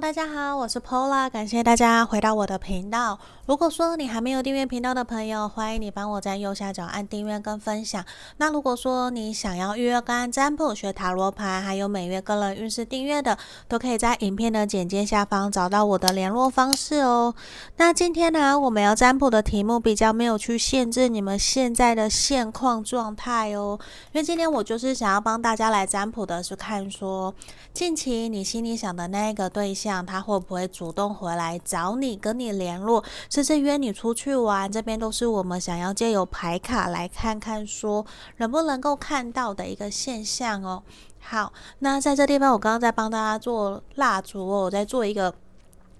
大家好，我是 Pola，感谢大家回到我的频道。如果说你还没有订阅频道的朋友，欢迎你帮我在右下角按订阅跟分享。那如果说你想要预约个案占卜、学塔罗牌，还有每月个人运势订阅的，都可以在影片的简介下方找到我的联络方式哦。那今天呢，我们要占卜的题目比较没有去限制你们现在的现况状态哦，因为今天我就是想要帮大家来占卜的是看说，近期你心里想的那个对象，这样他会不会主动回来找你，跟你联络？甚至约你出去玩，这边都是我们想要借由牌卡来看看，说能不能够看到的一个现象哦。好，那在这地方，我刚刚在帮大家做蜡烛哦，我在做一个。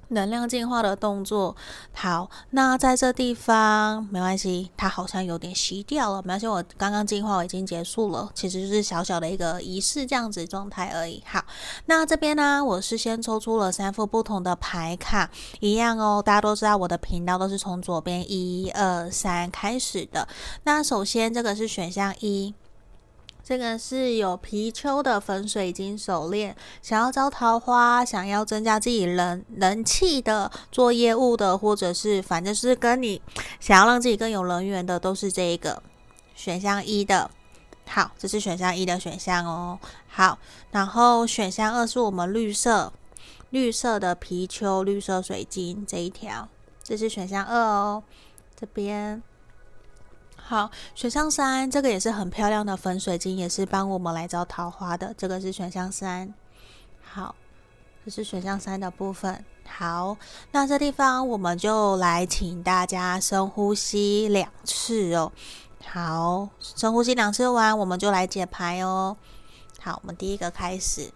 能量净化的动作，好，那在这地方没关系，它好像有点熄掉了，没关系，我刚刚净化我已经结束了，其实就是小小的一个仪式这样子状态而已。好，那这边呢，我是先抽出了三副不同的牌卡，一样哦，大家都知道我的频道都是从左边一二三开始的。那首先这个是选项一。这个是有貔貅的粉水晶手链，想要招桃花，想要增加自己人人气的，做业务的，或者是反正是跟你想要让自己更有人缘的，都是这一个选项一的。好，这是选项一的选项哦。好，然后选项二是我们绿色绿色的貔貅，绿色水晶这一条，这是选项二哦。这边。好，选项三，这个也是很漂亮的粉水晶，也是帮我们来招桃花的。这个是选项三。好，这是选项三的部分。好，那这地方我们就来请大家深呼吸两次哦。好，深呼吸两次完，我们就来解牌哦。好，我们第一个开始。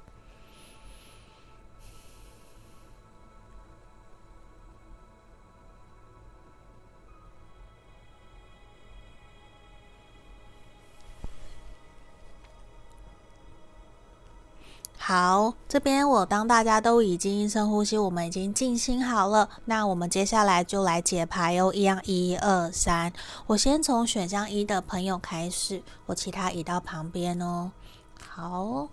好，这边我当大家都已经深呼吸，我们已经静心好了，那我们接下来就来解牌哦，一样，一二三，我先从选项一的朋友开始，我其他移到旁边哦。好，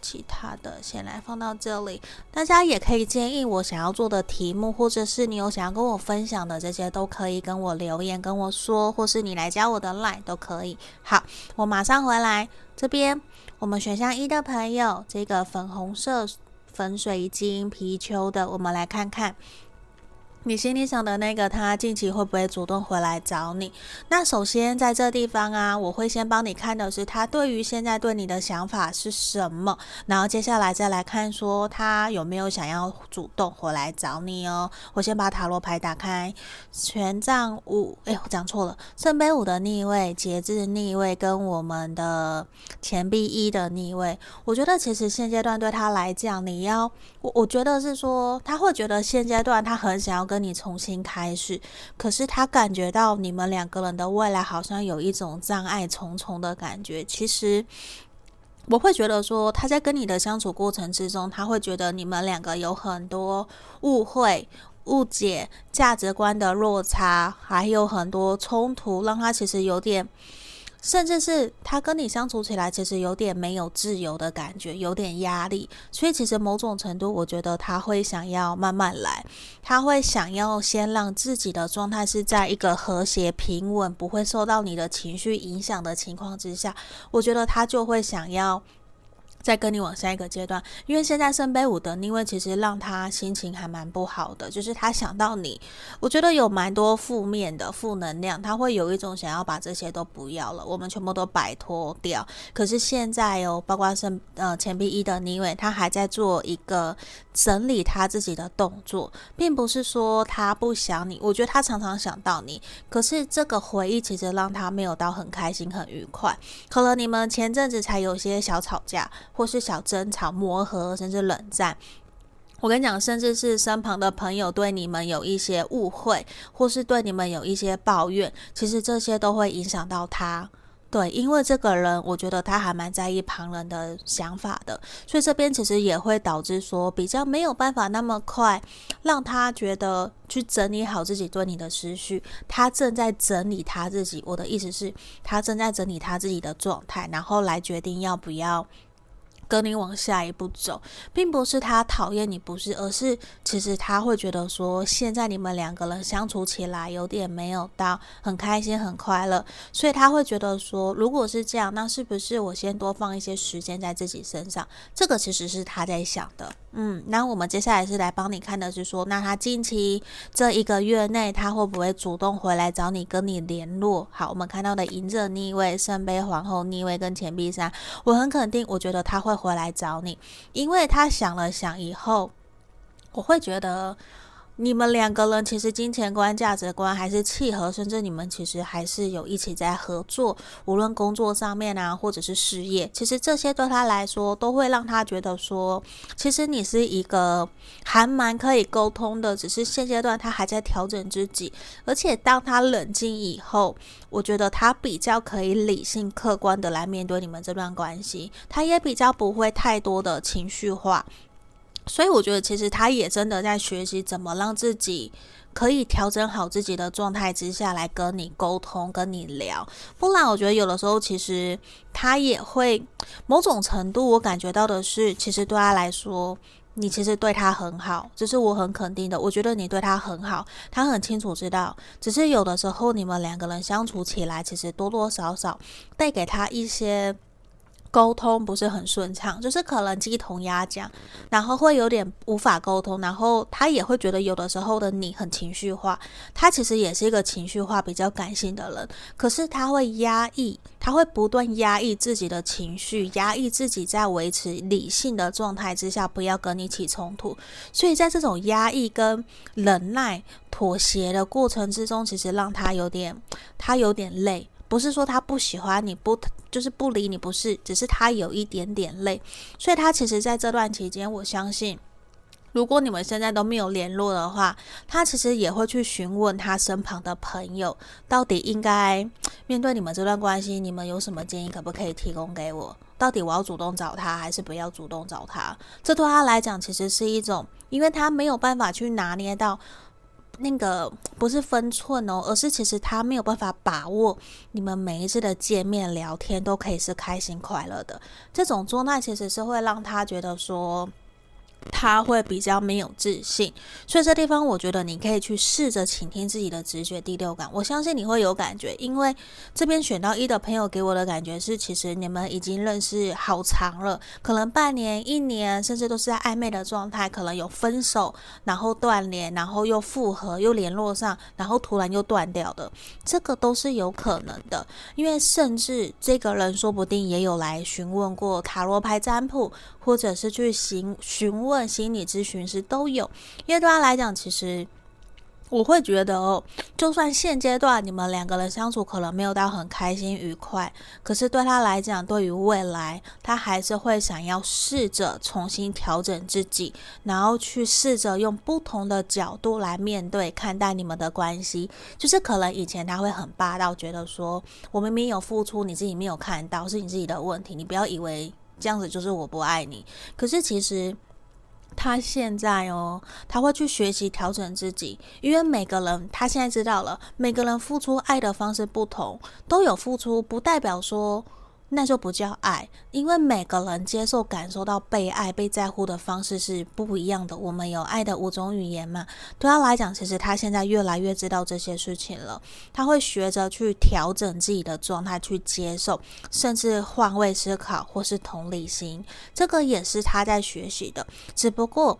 其他的先来放到这里，大家也可以建议我想要做的题目，或者是你有想要跟我分享的这些，都可以跟我留言跟我说，或是你来加我的 line 都可以。好，我马上回来这边。我们选项一的朋友，这个粉红色粉水晶貔貅的，我们来看看。你心里想的那个他近期会不会主动回来找你？那首先在这地方啊，我会先帮你看的是他对于现在对你的想法是什么，然后接下来再来看说他有没有想要主动回来找你哦。我先把塔罗牌打开，权杖五，哎，我讲错了，圣杯五的逆位，节制逆位跟我们的钱币一的逆位。我觉得其实现阶段对他来讲，你要我我觉得是说他会觉得现阶段他很想要。跟你重新开始，可是他感觉到你们两个人的未来好像有一种障碍重重的感觉。其实我会觉得说，他在跟你的相处过程之中，他会觉得你们两个有很多误会、误解、价值观的落差，还有很多冲突，让他其实有点。甚至是他跟你相处起来，其实有点没有自由的感觉，有点压力。所以其实某种程度，我觉得他会想要慢慢来，他会想要先让自己的状态是在一个和谐平稳，不会受到你的情绪影响的情况之下，我觉得他就会想要。再跟你往下一个阶段，因为现在圣杯五的逆位其实让他心情还蛮不好的，就是他想到你，我觉得有蛮多负面的负能量，他会有一种想要把这些都不要了，我们全部都摆脱掉。可是现在哦，包括圣呃钱币一的逆位，他还在做一个整理他自己的动作，并不是说他不想你，我觉得他常常想到你，可是这个回忆其实让他没有到很开心很愉快。可能你们前阵子才有些小吵架。或是小争吵、磨合，甚至冷战。我跟你讲，甚至是身旁的朋友对你们有一些误会，或是对你们有一些抱怨，其实这些都会影响到他。对，因为这个人，我觉得他还蛮在意旁人的想法的，所以这边其实也会导致说，比较没有办法那么快让他觉得去整理好自己对你的思绪。他正在整理他自己，我的意思是，他正在整理他自己的状态，然后来决定要不要。跟你往下一步走，并不是他讨厌你，不是，而是其实他会觉得说，现在你们两个人相处起来有点没有到很开心、很快乐，所以他会觉得说，如果是这样，那是不是我先多放一些时间在自己身上？这个其实是他在想的。嗯，那我们接下来是来帮你看的是说，那他近期这一个月内，他会不会主动回来找你，跟你联络？好，我们看到的隐者逆位、圣杯皇后逆位跟钱币三，我很肯定，我觉得他会回来找你，因为他想了想以后，我会觉得。你们两个人其实金钱观、价值观还是契合，甚至你们其实还是有一起在合作，无论工作上面啊，或者是事业，其实这些对他来说都会让他觉得说，其实你是一个还蛮可以沟通的，只是现阶段他还在调整自己，而且当他冷静以后，我觉得他比较可以理性、客观的来面对你们这段关系，他也比较不会太多的情绪化。所以我觉得，其实他也真的在学习怎么让自己可以调整好自己的状态之下来跟你沟通、跟你聊。不然，我觉得有的时候其实他也会某种程度，我感觉到的是，其实对他来说，你其实对他很好，这是我很肯定的。我觉得你对他很好，他很清楚知道。只是有的时候你们两个人相处起来，其实多多少少带给他一些。沟通不是很顺畅，就是可能鸡同鸭讲，然后会有点无法沟通，然后他也会觉得有的时候的你很情绪化，他其实也是一个情绪化比较感性的人，可是他会压抑，他会不断压抑自己的情绪，压抑自己在维持理性的状态之下，不要跟你起冲突，所以在这种压抑跟忍耐、妥协的过程之中，其实让他有点，他有点累。不是说他不喜欢你，不就是不理你，不是，只是他有一点点累，所以他其实在这段期间，我相信，如果你们现在都没有联络的话，他其实也会去询问他身旁的朋友，到底应该面对你们这段关系，你们有什么建议，可不可以提供给我？到底我要主动找他，还是不要主动找他？这对他来讲，其实是一种，因为他没有办法去拿捏到。那个不是分寸哦，而是其实他没有办法把握你们每一次的见面聊天都可以是开心快乐的。这种状态其实是会让他觉得说。他会比较没有自信，所以这地方我觉得你可以去试着倾听自己的直觉、第六感。我相信你会有感觉，因为这边选到一的朋友给我的感觉是，其实你们已经认识好长了，可能半年、一年，甚至都是在暧昧的状态，可能有分手，然后断联，然后又复合，又联络上，然后突然又断掉的，这个都是有可能的。因为甚至这个人说不定也有来询问过塔罗牌占卜，或者是去询询问。问心理咨询师都有，因为对他来讲，其实我会觉得哦，就算现阶段你们两个人相处可能没有到很开心愉快，可是对他来讲，对于未来，他还是会想要试着重新调整自己，然后去试着用不同的角度来面对看待你们的关系。就是可能以前他会很霸道，觉得说我明明有付出，你自己没有看到，是你自己的问题，你不要以为这样子就是我不爱你。可是其实。他现在哦，他会去学习调整自己，因为每个人他现在知道了，每个人付出爱的方式不同，都有付出，不代表说。那就不叫爱，因为每个人接受、感受到被爱、被在乎的方式是不一样的。我们有爱的五种语言嘛？对他来讲，其实他现在越来越知道这些事情了。他会学着去调整自己的状态，去接受，甚至换位思考或是同理心。这个也是他在学习的，只不过。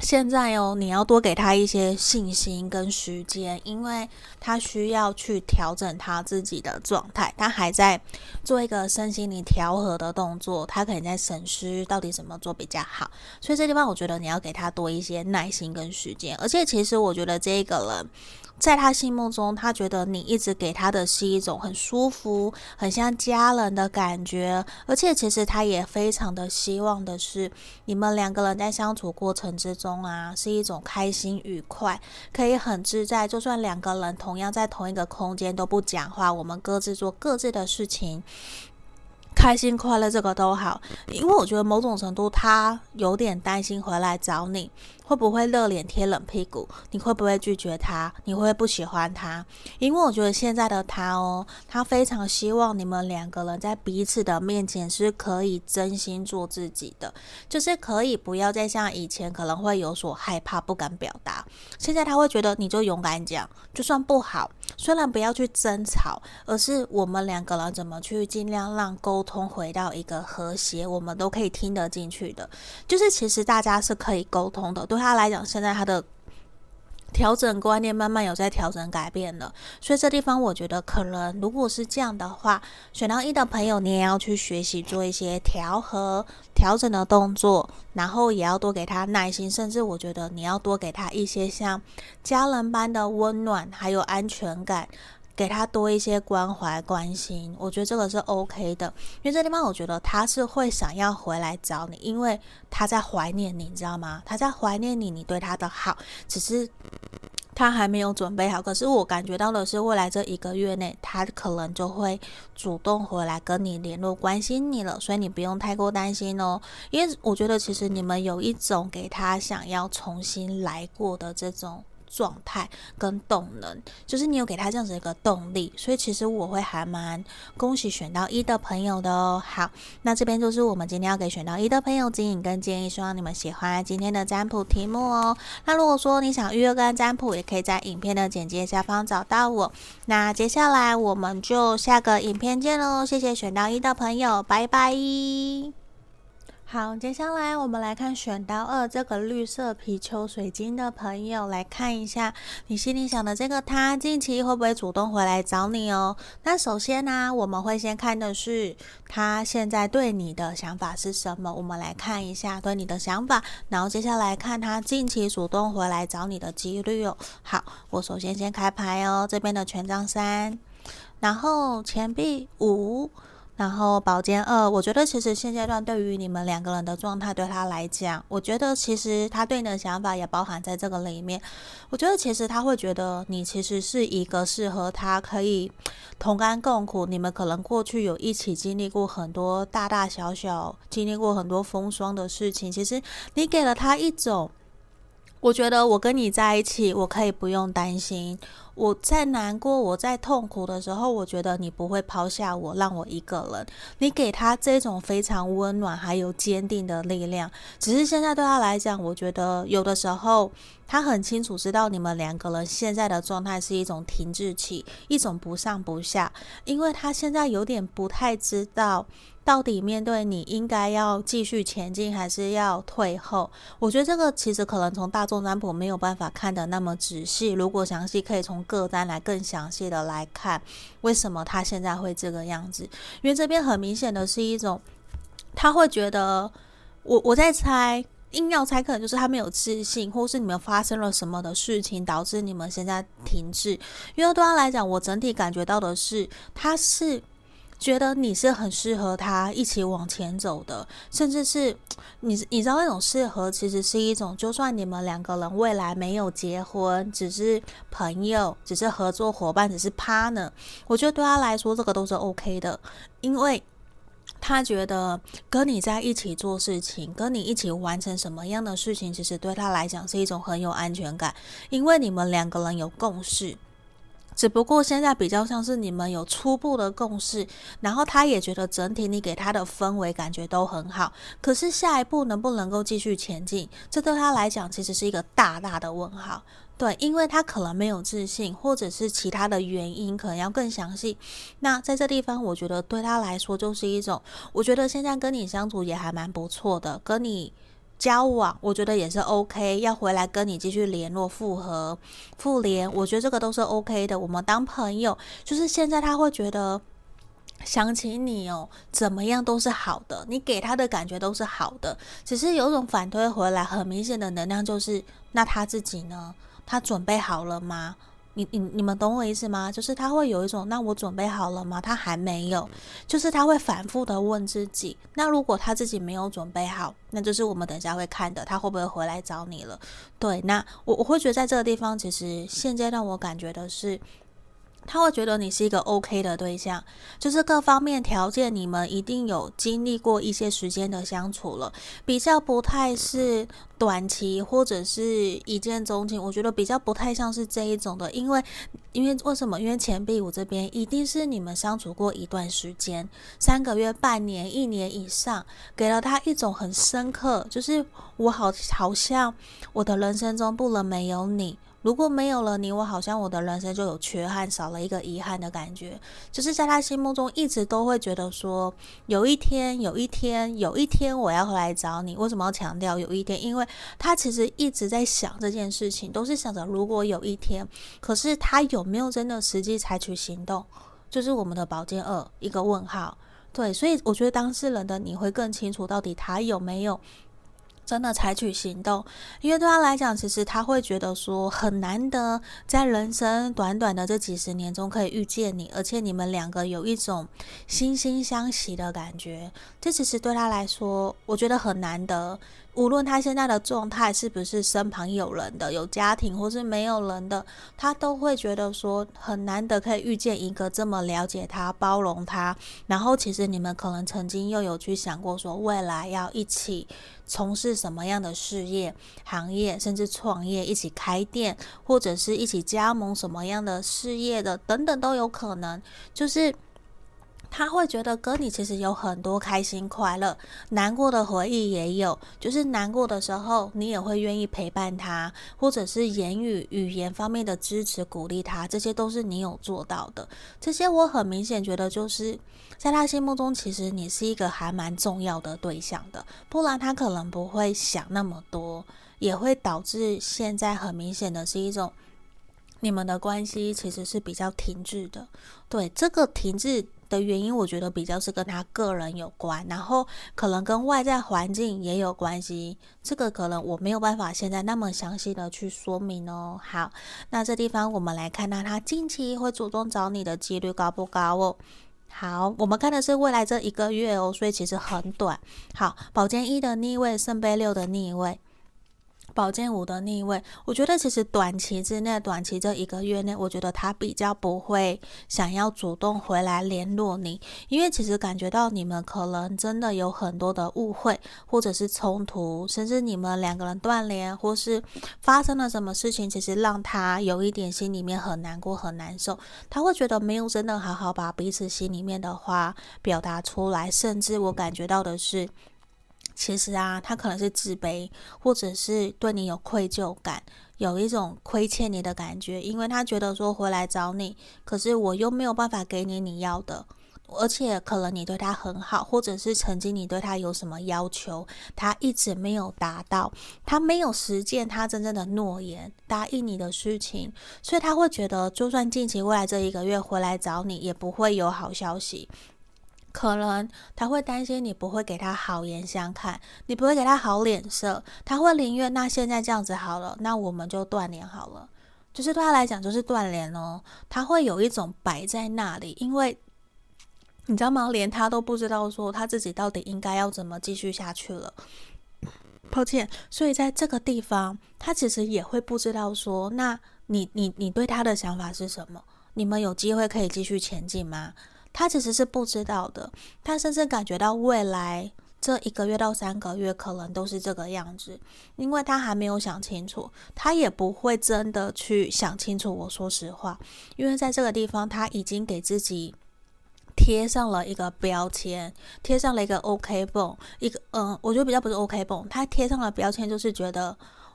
现在哦，你要多给他一些信心跟时间，因为他需要去调整他自己的状态，他还在做一个身心灵调和的动作，他可能在审视到底怎么做比较好。所以这地方，我觉得你要给他多一些耐心跟时间，而且其实我觉得这一个人。在他心目中，他觉得你一直给他的是一种很舒服、很像家人的感觉，而且其实他也非常的希望的是，你们两个人在相处过程之中啊，是一种开心愉快，可以很自在。就算两个人同样在同一个空间都不讲话，我们各自做各自的事情。开心快乐这个都好，因为我觉得某种程度他有点担心回来找你会不会热脸贴冷屁股，你会不会拒绝他，你会不会不喜欢他？因为我觉得现在的他哦，他非常希望你们两个人在彼此的面前是可以真心做自己的，就是可以不要再像以前可能会有所害怕、不敢表达。现在他会觉得你就勇敢讲，就算不好，虽然不要去争吵，而是我们两个人怎么去尽量让沟。通回到一个和谐，我们都可以听得进去的，就是其实大家是可以沟通的。对他来讲，现在他的调整观念慢慢有在调整改变了，所以这地方我觉得可能如果是这样的话，选到一的朋友，你也要去学习做一些调和、调整的动作，然后也要多给他耐心，甚至我觉得你要多给他一些像家人般的温暖，还有安全感。给他多一些关怀关心，我觉得这个是 OK 的，因为这地方我觉得他是会想要回来找你，因为他在怀念你，你知道吗？他在怀念你，你对他的好，只是他还没有准备好。可是我感觉到的是，未来这一个月内，他可能就会主动回来跟你联络，关心你了，所以你不用太过担心哦。因为我觉得其实你们有一种给他想要重新来过的这种。状态跟动能，就是你有给他这样子一个动力，所以其实我会还蛮恭喜选到一的朋友的哦。好，那这边就是我们今天要给选到一的朋友指引跟建议，希望你们喜欢今天的占卜题目哦。那如果说你想预约跟占卜，也可以在影片的简介下方找到我。那接下来我们就下个影片见喽，谢谢选到一的朋友，拜拜。好，接下来我们来看选到二这个绿色皮球水晶的朋友，来看一下你心里想的这个他近期会不会主动回来找你哦？那首先呢、我们会先看的是他现在对你的想法是什么？我们来看一下对你的想法，然后接下来看他近期主动回来找你的几率哦。好，我首先先开牌哦，这边的权杖三，然后钱币五。然后宝剑二，我觉得其实现阶段对于你们两个人的状态，对他来讲，我觉得其实他对你的想法也包含在这个里面。我觉得其实他会觉得你其实是一个适合他可以同甘共苦，你们可能过去有一起经历过很多大大小小，经历过很多风霜的事情。其实你给了他一种，我觉得我跟你在一起，我可以不用担心。我在难过，我在痛苦的时候，我觉得你不会抛下我，让我一个人。你给他这种非常温暖还有坚定的力量。只是现在对他来讲，我觉得有的时候他很清楚知道你们两个人现在的状态是一种停滞期，一种不上不下，因为他现在有点不太知道。到底面对你应该要继续前进还是要退后？我觉得这个其实可能从大众占卜没有办法看得那么仔细。如果详细可以从个单来更详细的来看，为什么他现在会这个样子？因为这边很明显的是一种，他会觉得我我在猜，硬要猜可能就是他没有自信，或是你们发生了什么的事情导致你们现在停滞。因为对他来讲，我整体感觉到的是他是。觉得你是很适合他一起往前走的，甚至是你你知道那种适合，其实是一种，就算你们两个人未来没有结婚，只是朋友，只是合作伙伴，只是 partner，我觉得对他来说这个都是 OK 的，因为他觉得跟你在一起做事情，跟你一起完成什么样的事情，其实对他来讲是一种很有安全感，因为你们两个人有共识。只不过现在比较像是你们有初步的共识，然后他也觉得整体你给他的氛围感觉都很好。可是下一步能不能够继续前进，这对他来讲其实是一个大大的问号。对，因为他可能没有自信，或者是其他的原因，可能要更详细。那在这地方，我觉得对他来说就是一种，我觉得现在跟你相处也还蛮不错的，跟你。交往，我觉得也是 OK，要回来跟你继续联络、复合、复联，我觉得这个都是 OK 的。我们当朋友，就是现在他会觉得想起你哦，怎么样都是好的，你给他的感觉都是好的，只是有种反推回来，很明显的能量就是，那他自己呢？他准备好了吗？你你你们懂我意思吗？就是他会有一种，那我准备好了吗？他还没有，就是他会反复的问自己。那如果他自己没有准备好，那就是我们等下会看的，他会不会回来找你了？对，那我我会觉得在这个地方，其实现阶段我感觉的是，他会觉得你是一个 OK 的对象，就是各方面条件你们一定有经历过一些时间的相处了，比较不太是短期或者是一见钟情，我觉得比较不太像是这一种的，因为因为为什么？因为钱币五这边一定是你们相处过一段时间，三个月、半年、一年以上，给了他一种很深刻，就是我好好像我的人生中不能没有你。如果没有了你，我好像我的人生就有缺憾，少了一个遗憾的感觉。就是在他心目中一直都会觉得说，有一天，有一天，有一天我要回来找你。为什么要强调有一天？因为他其实一直在想这件事情，都是想着如果有一天。可是他有没有真的实际采取行动？就是我们的宝剑二一个问号。对，所以我觉得当事人的你会更清楚，到底他有没有。真的采取行动，因为对他来讲，其实他会觉得说很难得，在人生短短的这几十年中可以遇见你，而且你们两个有一种惺惺相惜的感觉，这其实对他来说，我觉得很难得。无论他现在的状态是不是身旁有人的、有家庭或是没有人的，他都会觉得说很难得可以遇见一个这么了解他、包容他。然后，其实你们可能曾经又有去想过说未来要一起从事什么样的事业、行业，甚至创业，一起开店，或者是一起加盟什么样的事业的，等等都有可能。就是。他会觉得跟你其实有很多开心快乐，难过的回忆也有。就是难过的时候，你也会愿意陪伴他，或者是言语、语言方面的支持、鼓励他，这些都是你有做到的。这些我很明显觉得，就是在他心目中，其实你是一个还蛮重要的对象的。不然他可能不会想那么多，也会导致现在很明显的是一种你们的关系其实是比较停滞的。对，这个停滞的原因，我觉得比较是跟他个人有关，然后可能跟外在环境也有关系。这个可能我没有办法现在那么详细的去说明哦。好，那这地方我们来看到他近期会主动找你的几率高不高哦？好，我们看的是未来这一个月哦，所以其实很短。好，宝剑一的逆位，圣杯六的逆位。宝剑五的逆位，我觉得其实短期之内，短期这一个月内，我觉得他比较不会想要主动回来联络你，因为其实感觉到你们可能真的有很多的误会，或者是冲突，甚至你们两个人断联，或是发生了什么事情，其实让他有一点心里面很难过、很难受，他会觉得没有真的好好把彼此心里面的话表达出来，甚至我感觉到的是。其实啊，他可能是自卑，或者是对你有愧疚感，有一种亏欠你的感觉，因为他觉得说回来找你，可是我又没有办法给你你要的，而且可能你对他很好，或者是曾经你对他有什么要求，他一直没有达到，他没有实践他真正的诺言，答应你的事情，所以他会觉得，就算近期未来这一个月回来找你，也不会有好消息。可能他会担心你不会给他好言相看，你不会给他好脸色，他会宁愿那现在这样子好了，那我们就断联好了。就是对他来讲就是断联哦，他会有一种摆在那里，因为你知道吗？连他都不知道说他自己到底应该要怎么继续下去了。抱歉，所以在这个地方，他其实也会不知道说，那你你你对他的想法是什么？你们有机会可以继续前进吗？他其实是不知道的，他甚至感觉到未来这一个月到三个月可能都是这个样子，因为他还没有想清楚，他也不会真的去想清楚。我说实话，因为在这个地方他已经给自己贴上了一个标签，贴上了一个 OK 绷，一个嗯，我觉得比较不是 OK 绷，他贴上了标签就是觉得。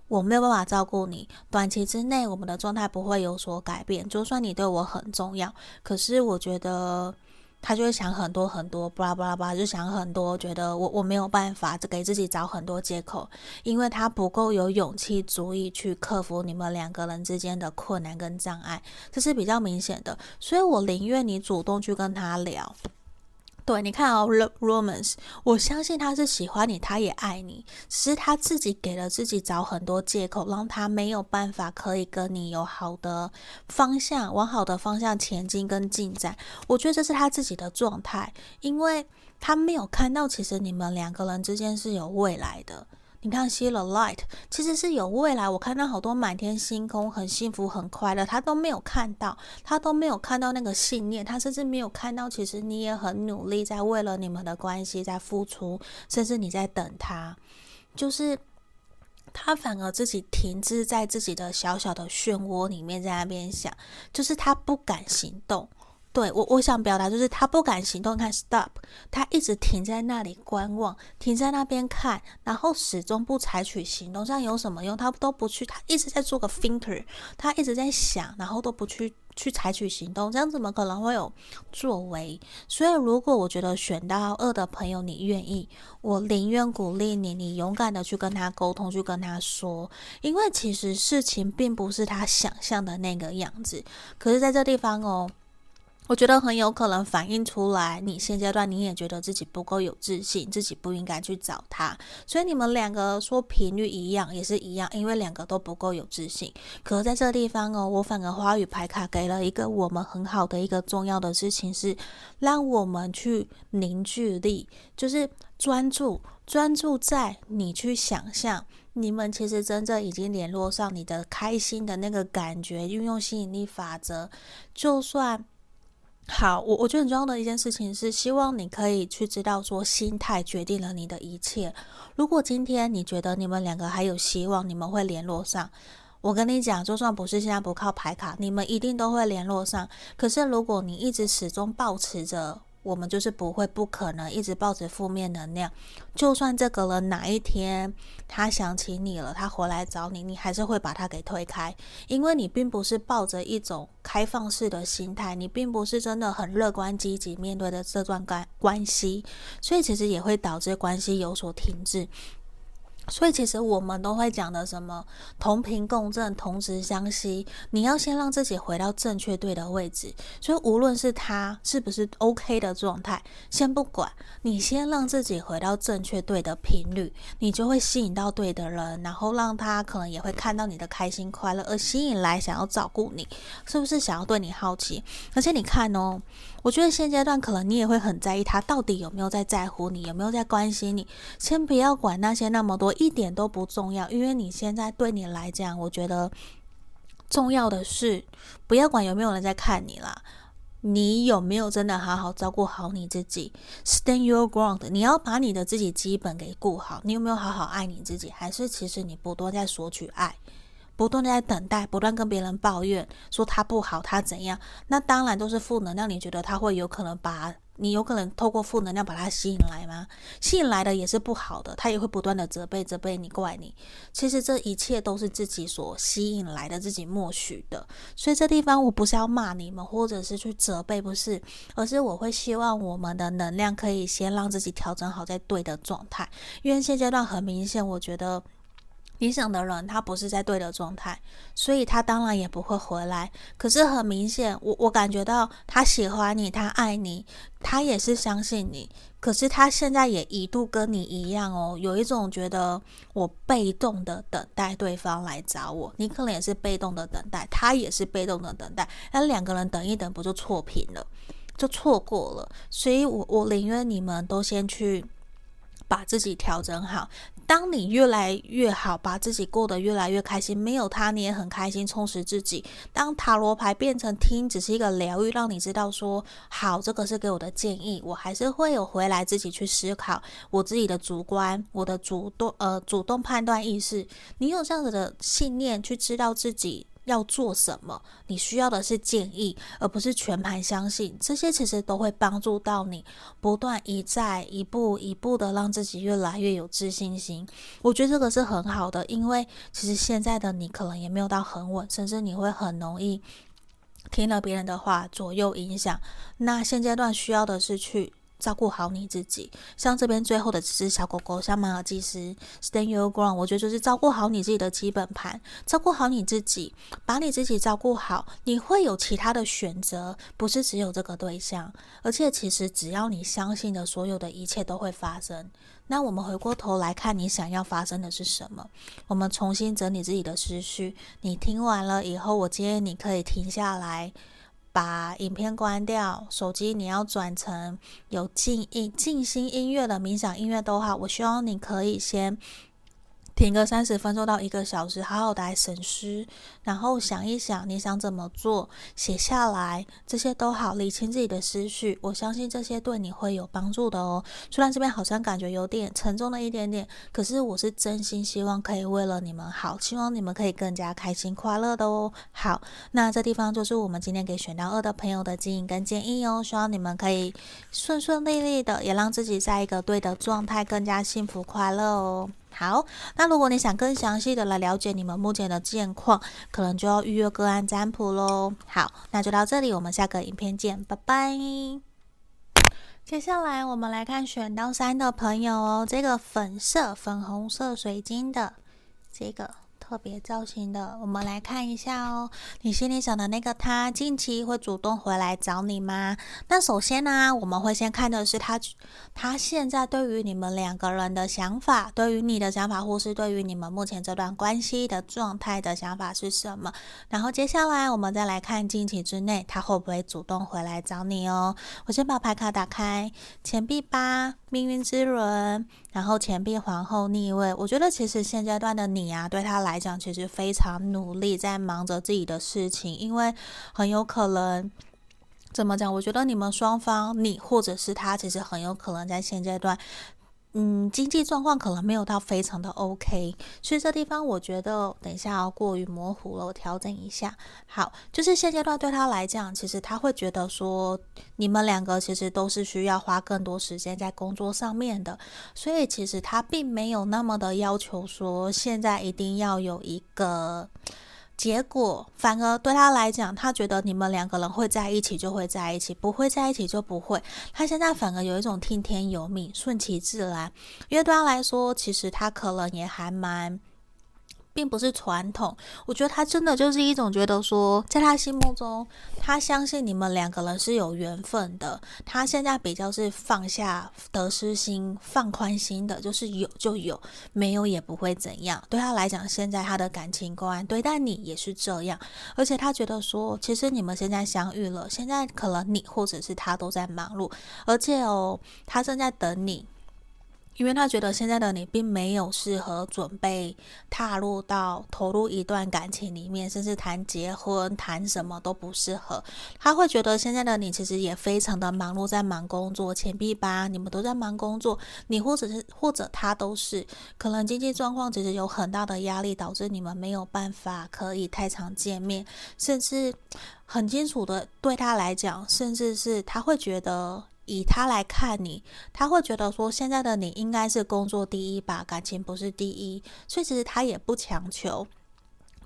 我没有办法照顾你，短期之内我们的状态不会有所改变。就算你对我很重要，可是我觉得他就会想很多很多，巴拉巴拉巴拉，就想很多，觉得我我没有办法，给自己找很多借口，因为他不够有勇气足以去克服你们两个人之间的困难跟障碍，这是比较明显的。所以我宁愿你主动去跟他聊。对，你看哦，Romance，我相信他是喜欢你，他也爱你，只是他自己给了自己找很多借口，让他没有办法可以跟你有好的方向，往好的方向前进跟进展。我觉得这是他自己的状态，因为他没有看到其实你们两个人之间是有未来的。你看，see the light，其实是有未来。我看到好多满天星空，很幸福，很快乐。他都没有看到，他都没有看到那个信念，他甚至没有看到，其实你也很努力，在为了你们的关系在付出，甚至你在等他。就是他反而自己停滞在自己的小小的漩涡里面，在那边想，就是他不敢行动。对，我，我想表达就是他不敢行动，看 stop，他一直停在那里观望，停在那边看，然后始终不采取行动，这样有什么用？他都不去，他一直在做个 thinker，他一直在想，然后都不去去采取行动，这样怎么可能会有作为？所以，如果我觉得选到二的朋友，你愿意，我宁愿鼓励你，你勇敢的去跟他沟通，去跟他说，因为其实事情并不是他想象的那个样子，可是在这地方哦。我觉得很有可能反映出来，你现阶段你也觉得自己不够有自信，自己不应该去找他，所以你们两个说频率一样也是一样，因为两个都不够有自信。可是在这个地方哦，我反而花语牌卡给了一个我们很好的一个重要的事情是，让我们去凝聚力，就是专注，专注在你去想象，你们其实真正已经联络上，你的开心的那个感觉，运用吸引力法则，就算。好，我我觉得很重要的一件事情是，希望你可以去知道说，心态决定了你的一切。如果今天你觉得你们两个还有希望，你们会联络上，我跟你讲，就算不是现在不靠牌卡，你们一定都会联络上。可是如果你一直始终保持着，我们就是不会、不可能一直抱着负面能量。就算这个人哪一天他想起你了，他回来找你，你还是会把他给推开，因为你并不是抱着一种开放式的心态，你并不是真的很乐观积极面对的这段关关系，所以其实也会导致关系有所停滞。所以其实我们都会讲的什么同频共振、同质相吸，你要先让自己回到正确对的位置。所以无论是他是不是 OK 的状态，先不管，你先让自己回到正确对的频率，你就会吸引到对的人，然后让他可能也会看到你的开心快乐，而吸引来想要照顾你，是不是想要对你好奇？而且你看哦。我觉得现阶段可能你也会很在意他到底有没有在在乎你，有没有在关心你。先不要管那些那么多，一点都不重要。因为你现在对你来讲，我觉得重要的是不要管有没有人在看你啦，你有没有真的好好照顾好你自己？Stand your ground，你要把你的自己基本给顾好。你有没有好好爱你自己？还是其实你不多在索取爱？不断的在等待，不断跟别人抱怨，说他不好，他怎样？那当然都是负能量。你觉得他会有可能把你有可能透过负能量把他吸引来吗？吸引来的也是不好的，他也会不断的责备、责备你、怪你。其实这一切都是自己所吸引来的，自己默许的。所以这地方我不是要骂你们，或者是去责备，不是，而是我会希望我们的能量可以先让自己调整好在对的状态。因为现阶段很明显，我觉得。理想的人，他不是在对的状态，所以他当然也不会回来。可是很明显，我我感觉到他喜欢你，他爱你，他也是相信你。可是他现在也一度跟你一样哦，有一种觉得我被动的等待对方来找我，你可能也是被动的等待，他也是被动的等待，那两个人等一等，不就错频了，就错过了。所以我我宁愿你们都先去把自己调整好。当你越来越好，把自己过得越来越开心，没有他你也很开心，充实自己。当塔罗牌变成听只是一个疗愈，让你知道说好，这个是给我的建议，我还是会有回来自己去思考我自己的主观，我的主动呃主动判断意识。你有这样子的信念，去知道自己。要做什么？你需要的是建议，而不是全盘相信。这些其实都会帮助到你，不断一再一步一步的让自己越来越有自信心。我觉得这个是很好的，因为其实现在的你可能也没有到很稳，甚至你会很容易听了别人的话左右影响。那现阶段需要的是去。照顾好你自己，像这边最后的这只小狗狗，像马尔济斯，Stand your ground，我觉得就是照顾好你自己的基本盘，照顾好你自己，把你自己照顾好，你会有其他的选择，不是只有这个对象，而且其实只要你相信的，所有的一切都会发生。那我们回过头来看，你想要发生的是什么？我们重新整理自己的思绪。你听完了以后，我建议你可以停下来。把影片关掉，手机你要转成有静音、静心音乐的冥想音乐都好。我希望你可以先停个三十分钟到一个小时，好好的来审思，然后想一想你想怎么做，写下来，这些都好，理清自己的思绪。我相信这些对你会有帮助的哦。虽然这边好像感觉有点沉重了一点点，可是我是真心希望可以为了你们好，希望你们可以更加开心快乐的哦。好，那这地方就是我们今天给选到二的朋友的建议跟建议哦。希望你们可以顺顺利利的，也让自己在一个对的状态，更加幸福快乐哦。好，那如果你想更详细的来了解你们目前的现况，可能就要预约个案占卜喽。好，那就到这里，我们下个影片见，拜拜。接下来我们来看选到三的朋友哦，这个粉色、粉红色水晶的这个。特别造型的，我们来看一下哦。你心里想的那个他，近期会主动回来找你吗？那首先呢，我们会先看的是他，他现在对于你们两个人的想法，对于你的想法，或是对于你们目前这段关系的状态的想法是什么？然后接下来我们再来看近期之内，他会不会主动回来找你哦？我先把牌卡打开，钱币八。命运之轮，然后钱币皇后逆位。我觉得其实现阶段的你啊，对他来讲其实非常努力，在忙着自己的事情，因为很有可能怎么讲？我觉得你们双方，你或者是他，其实很有可能在现阶段。嗯，经济状况可能没有到非常的 OK，所以这地方我觉得等一下过于模糊了，我调整一下。好，就是现阶段对他来讲，其实他会觉得说，你们两个其实都是需要花更多时间在工作上面的，所以其实他并没有那么的要求说，现在一定要有一个。结果反而对他来讲，他觉得你们两个人会在一起就会在一起，不会在一起就不会。他现在反而有一种听天由命、顺其自然，因为对他来说，其实他可能也还蛮。并不是传统，我觉得他真的就是一种觉得说，在他心目中，他相信你们两个人是有缘分的。他现在比较是放下得失心、放宽心的，就是有就有，没有也不会怎样。对他来讲，现在他的感情观对待你也是这样，而且他觉得说，其实你们现在相遇了，现在可能你或者是他都在忙碌，而且哦，他正在等你。因为他觉得现在的你并没有适合准备踏入到投入一段感情里面，甚至谈结婚、谈什么都不适合。他会觉得现在的你其实也非常的忙碌，在忙工作。钱币八，你们都在忙工作，你或者是或者他都是，可能经济状况其实有很大的压力，导致你们没有办法可以太常见面，甚至很清楚的对他来讲，甚至是他会觉得。以他来看你，他会觉得说，现在的你应该是工作第一吧，感情不是第一，所以其实他也不强求。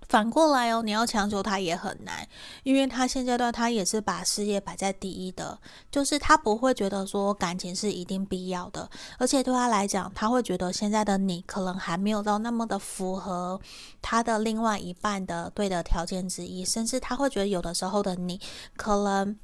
反过来哦，你要强求他也很难，因为他现阶段他也是把事业摆在第一的，就是他不会觉得说感情是一定必要的，而且对他来讲，他会觉得现在的你可能还没有到那么的符合他的另外一半的对的条件之一，甚至他会觉得有的时候的你可能。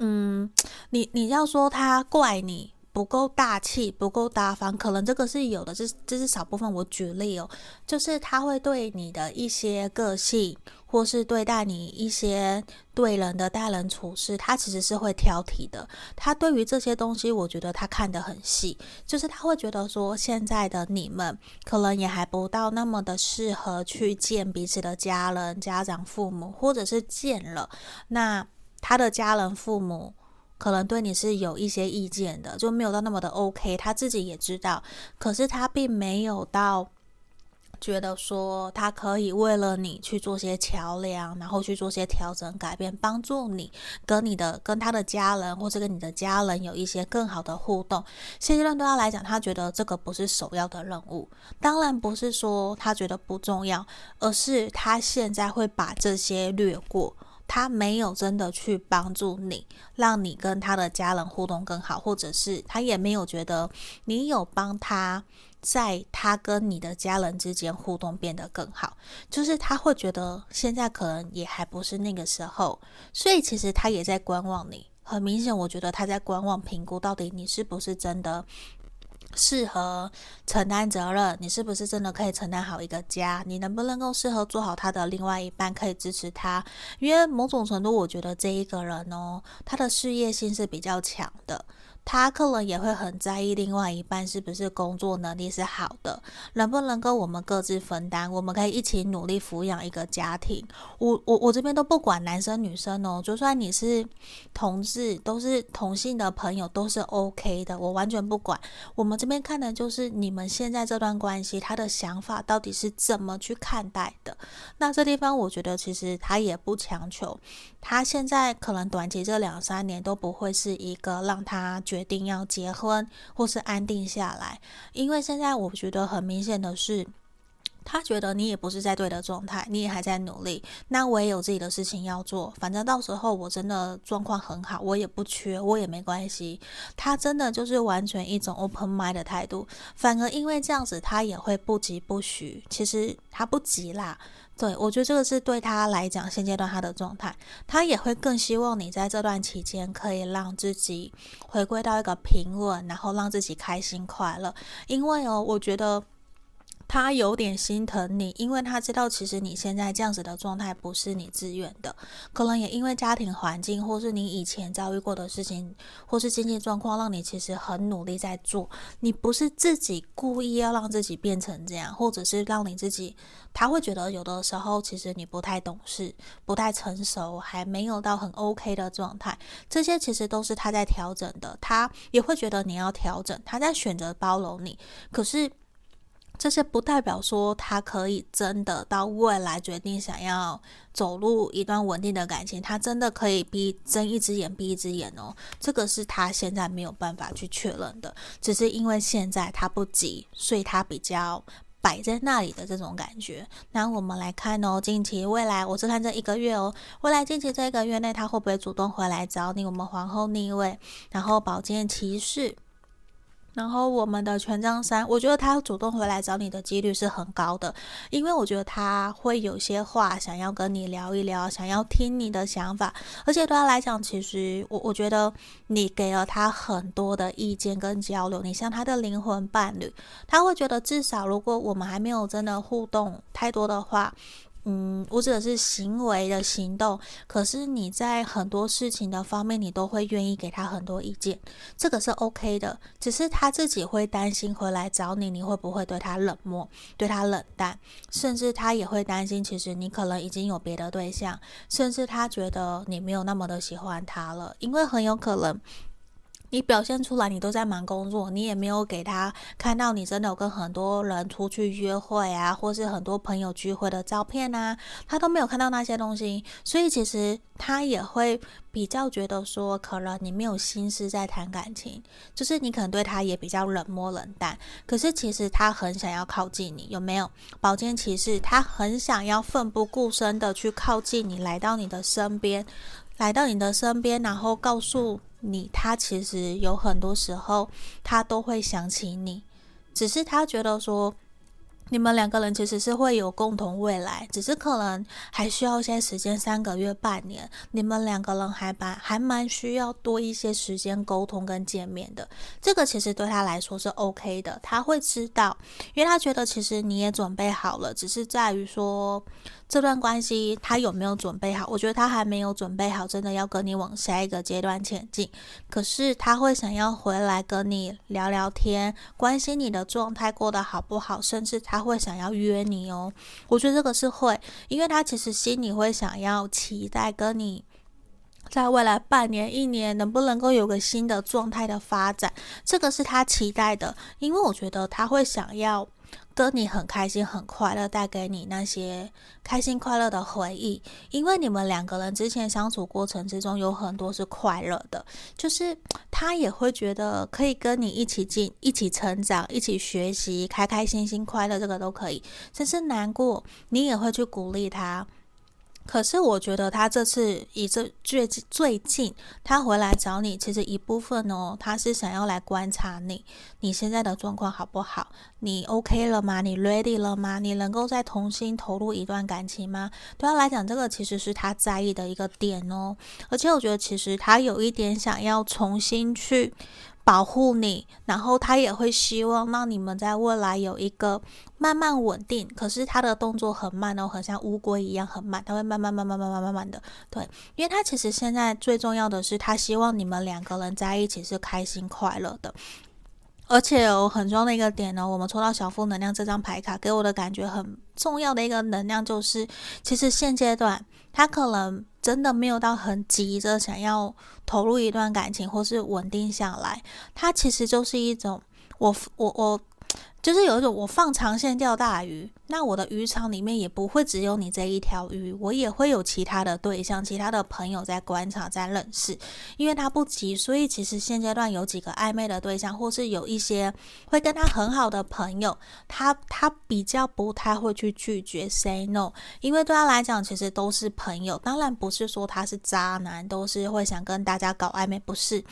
嗯，你你要说他怪你不够大气、不够大方，可能这个是有的，这这是少部分。我举例哦，就是他会对你的一些个性，或是对待你一些对人的待人处事，他其实是会挑剔的。他对于这些东西，我觉得他看得很细，就是他会觉得说，现在的你们可能也还不到那么的适合去见彼此的家人、家长、父母，或者是见了那。他的家人、父母可能对你是有一些意见的，就没有到那么的 OK。他自己也知道，可是他并没有到觉得说他可以为了你去做些桥梁，然后去做些调整、改变，帮助你跟你的、跟他的家人，或者跟你的家人有一些更好的互动。现阶段对他来讲，他觉得这个不是首要的任务。当然不是说他觉得不重要，而是他现在会把这些略过。他没有真的去帮助你，让你跟他的家人互动更好，或者是他也没有觉得你有帮他在他跟你的家人之间互动变得更好，就是他会觉得现在可能也还不是那个时候，所以其实他也在观望你。很明显，我觉得他在观望评估到底你是不是真的。适合承担责任，你是不是真的可以承担好一个家？你能不能够适合做好他的另外一半，可以支持他？因为某种程度，我觉得这一个人哦，他的事业心是比较强的。他可能也会很在意另外一半是不是工作能力是好的，能不能够我们各自分担，我们可以一起努力抚养一个家庭。我我我这边都不管男生女生哦，就算你是同志，都是同性的朋友都是 OK 的，我完全不管。我们这边看的就是你们现在这段关系，他的想法到底是怎么去看待的。那这地方我觉得其实他也不强求，他现在可能短期这两三年都不会是一个让他。决定要结婚或是安定下来，因为现在我觉得很明显的是，他觉得你也不是在对的状态，你也还在努力。那我也有自己的事情要做，反正到时候我真的状况很好，我也不缺，我也没关系。他真的就是完全一种 open mind 的态度，反而因为这样子，他也会不疾不徐。其实他不急啦。对，我觉得这个是对他来讲，现阶段他的状态，他也会更希望你在这段期间可以让自己回归到一个平稳，然后让自己开心快乐。因为哦，我觉得。他有点心疼你，因为他知道其实你现在这样子的状态不是你自愿的，可能也因为家庭环境，或是你以前遭遇过的事情，或是经济状况，让你其实很努力在做。你不是自己故意要让自己变成这样，或者是让你自己，他会觉得有的时候其实你不太懂事，不太成熟，还没有到很 OK 的状态。这些其实都是他在调整的，他也会觉得你要调整，他在选择包容你，可是。这些不代表说他可以真的到未来决定想要走入一段稳定的感情，他真的可以闭睁一只眼闭一只眼哦。这个是他现在没有办法去确认的，只是因为现在他不急，所以他比较摆在那里的这种感觉。那我们来看哦，近期未来，我是看这一个月哦，未来近期这一个月内他会不会主动回来找你？我们皇后逆位，然后宝剑骑士。然后我们的权杖三，我觉得他主动回来找你的几率是很高的，因为我觉得他会有些话想要跟你聊一聊，想要听你的想法，而且对他来讲，其实我我觉得你给了他很多的意见跟交流，你像他的灵魂伴侣，他会觉得至少如果我们还没有真的互动太多的话。嗯，我指的是行为的行动，可是你在很多事情的方面，你都会愿意给他很多意见，这个是 OK 的。只是他自己会担心回来找你，你会不会对他冷漠，对他冷淡，甚至他也会担心，其实你可能已经有别的对象，甚至他觉得你没有那么的喜欢他了，因为很有可能。你表现出来，你都在忙工作，你也没有给他看到你真的有跟很多人出去约会啊，或是很多朋友聚会的照片啊，他都没有看到那些东西，所以其实他也会比较觉得说，可能你没有心思在谈感情，就是你可能对他也比较冷漠冷淡，可是其实他很想要靠近你，有没有？宝剑骑士，他很想要奋不顾身的去靠近你，来到你的身边，来到你的身边，然后告诉。你他其实有很多时候，他都会想起你，只是他觉得说，你们两个人其实是会有共同未来，只是可能还需要一些时间，三个月、半年，你们两个人还蛮还蛮需要多一些时间沟通跟见面的。这个其实对他来说是 OK 的，他会知道，因为他觉得其实你也准备好了，只是在于说。这段关系他有没有准备好？我觉得他还没有准备好，真的要跟你往下一个阶段前进。可是他会想要回来跟你聊聊天，关心你的状态过得好不好，甚至他会想要约你哦。我觉得这个是会，因为他其实心里会想要期待跟你在未来半年、一年能不能够有个新的状态的发展，这个是他期待的。因为我觉得他会想要。跟你很开心、很快乐，带给你那些开心快乐的回忆，因为你们两个人之前相处过程之中有很多是快乐的，就是 他也会觉得可以跟你一起进、一起成长、一起学习，开开心心、快乐，这个都可以。甚至难过，你也会去鼓励他。可是我觉得他这次以这最最近他回来找你，其实一部分哦，他是想要来观察你，你现在的状况好不好？你 OK 了吗？你 ready 了吗？你能够再重新投入一段感情吗？对他来讲，这个其实是他在意的一个点哦。而且我觉得，其实他有一点想要重新去保护你，然后他也会希望让你们在未来有一个慢慢稳定。可是他的动作很慢哦，很像乌龟一样很慢，他会慢慢慢慢慢慢慢慢的。对，因为他其实现在最重要的是，他希望你们两个人在一起是开心快乐的。而且有很重要的一个点呢，我们抽到小负能量这张牌卡，给我的感觉很重要的一个能量就是，其实现阶段他可能真的没有到很急着想要投入一段感情或是稳定下来，他其实就是一种我我我。就是有一种我放长线钓大鱼，那我的渔场里面也不会只有你这一条鱼，我也会有其他的对象、其他的朋友在观察、在认识。因为他不急，所以其实现阶段有几个暧昧的对象，或是有一些会跟他很好的朋友，他他比较不太会去拒绝 say no，因为对他来讲其实都是朋友。当然不是说他是渣男，都是会想跟大家搞暧昧，不是。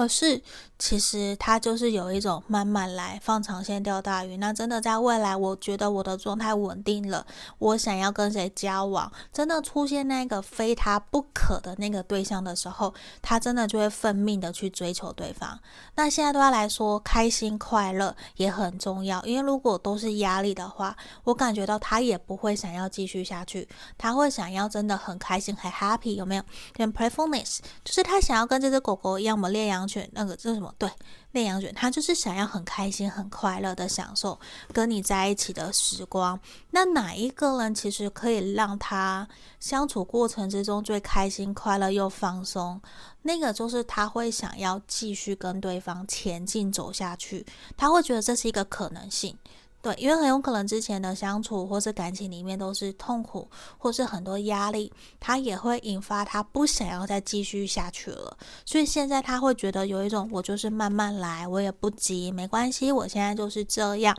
而是，其实他就是有一种慢慢来，放长线钓大鱼。那真的在未来，我觉得我的状态稳定了，我想要跟谁交往，真的出现那个非他不可的那个对象的时候，他真的就会奋命的去追求对方。那现在对他来说，开心快乐也很重要，因为如果都是压力的话，我感觉到他也不会想要继续下去，他会想要真的很开心，很 happy，有没有？跟 playfulness，就是他想要跟这只狗狗一样，我们养。那个叫什么？对，内羊犬，他就是想要很开心、很快乐的享受跟你在一起的时光。那哪一个人其实可以让他相处过程之中最开心、快乐又放松？那个就是他会想要继续跟对方前进走下去，他会觉得这是一个可能性。对，因为很有可能之前的相处或是感情里面都是痛苦，或是很多压力，他也会引发他不想要再继续下去了。所以现在他会觉得有一种，我就是慢慢来，我也不急，没关系，我现在就是这样。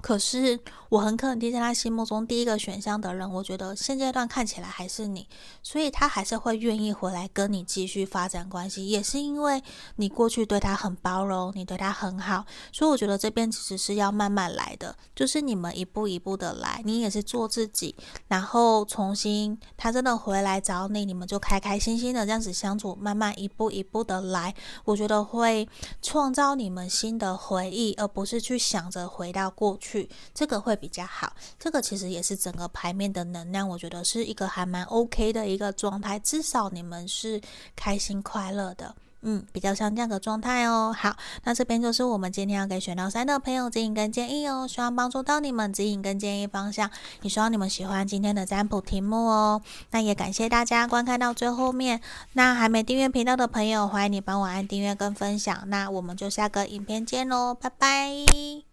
可是我很肯定，在他心目中第一个选项的人，我觉得现阶段看起来还是你，所以他还是会愿意回来跟你继续发展关系，也是因为你过去对他很包容，你对他很好，所以我觉得这边其实是要慢慢来的，就是你们一步一步的来，你也是做自己，然后重新他真的回来找你，你们就开开心心的这样子相处，慢慢一步一步的来，我觉得会创造你们新的回忆，而不是去想着回到过去。去这个会比较好，这个其实也是整个牌面的能量，我觉得是一个还蛮 OK 的一个状态，至少你们是开心快乐的，嗯，比较像这样的状态哦。好，那这边就是我们今天要给选到三的朋友指引跟建议哦，希望帮助到你们指引跟建议方向，也希望你们喜欢今天的占卜题目哦。那也感谢大家观看到最后面，那还没订阅频道的朋友，欢迎你帮我按订阅跟分享，那我们就下个影片见喽，拜拜。